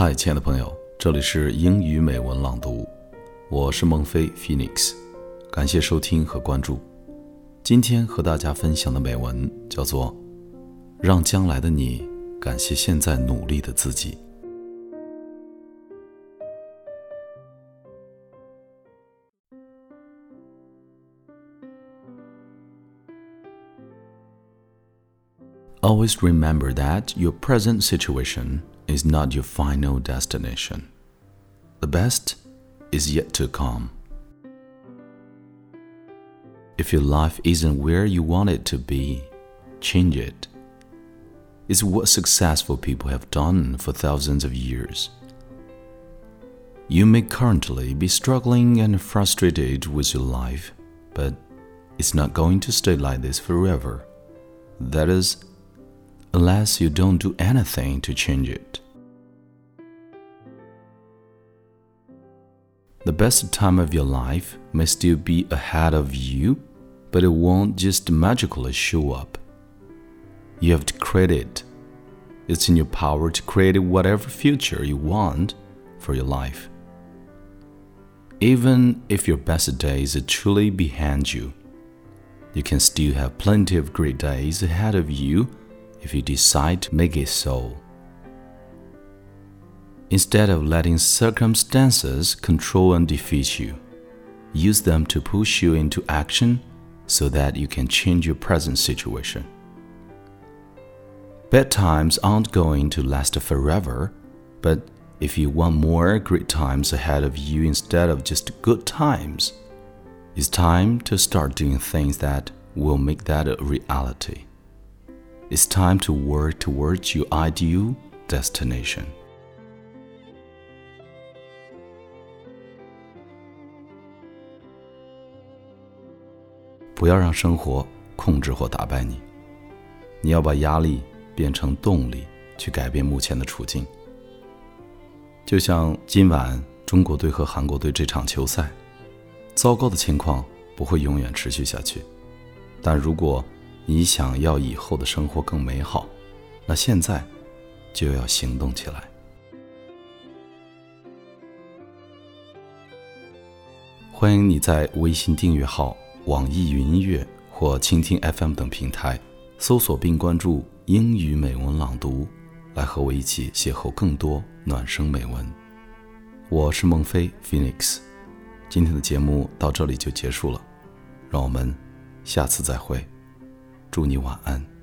嗨，亲爱的朋友，这里是英语美文朗读，我是孟非 Phoenix，感谢收听和关注。今天和大家分享的美文叫做《让将来的你感谢现在努力的自己》。Always remember that your present situation is not your final destination. The best is yet to come. If your life isn't where you want it to be, change it. It's what successful people have done for thousands of years. You may currently be struggling and frustrated with your life, but it's not going to stay like this forever. That is, unless you don't do anything to change it. The best time of your life may still be ahead of you, but it won't just magically show up. You have to create it. It's in your power to create whatever future you want for your life. Even if your best days are truly behind you, you can still have plenty of great days ahead of you if you decide to make it so. Instead of letting circumstances control and defeat you, use them to push you into action so that you can change your present situation. Bad times aren't going to last forever, but if you want more great times ahead of you instead of just good times, it's time to start doing things that will make that a reality. It's time to work towards your ideal destination. 不要让生活控制或打败你，你要把压力变成动力，去改变目前的处境。就像今晚中国队和韩国队这场球赛，糟糕的情况不会永远持续下去，但如果你想要以后的生活更美好，那现在就要行动起来。欢迎你在微信订阅号、网易云音乐或蜻蜓 FM 等平台搜索并关注“英语美文朗读”，来和我一起邂逅更多暖声美文。我是孟非 Phoenix，今天的节目到这里就结束了，让我们下次再会。祝你晚安。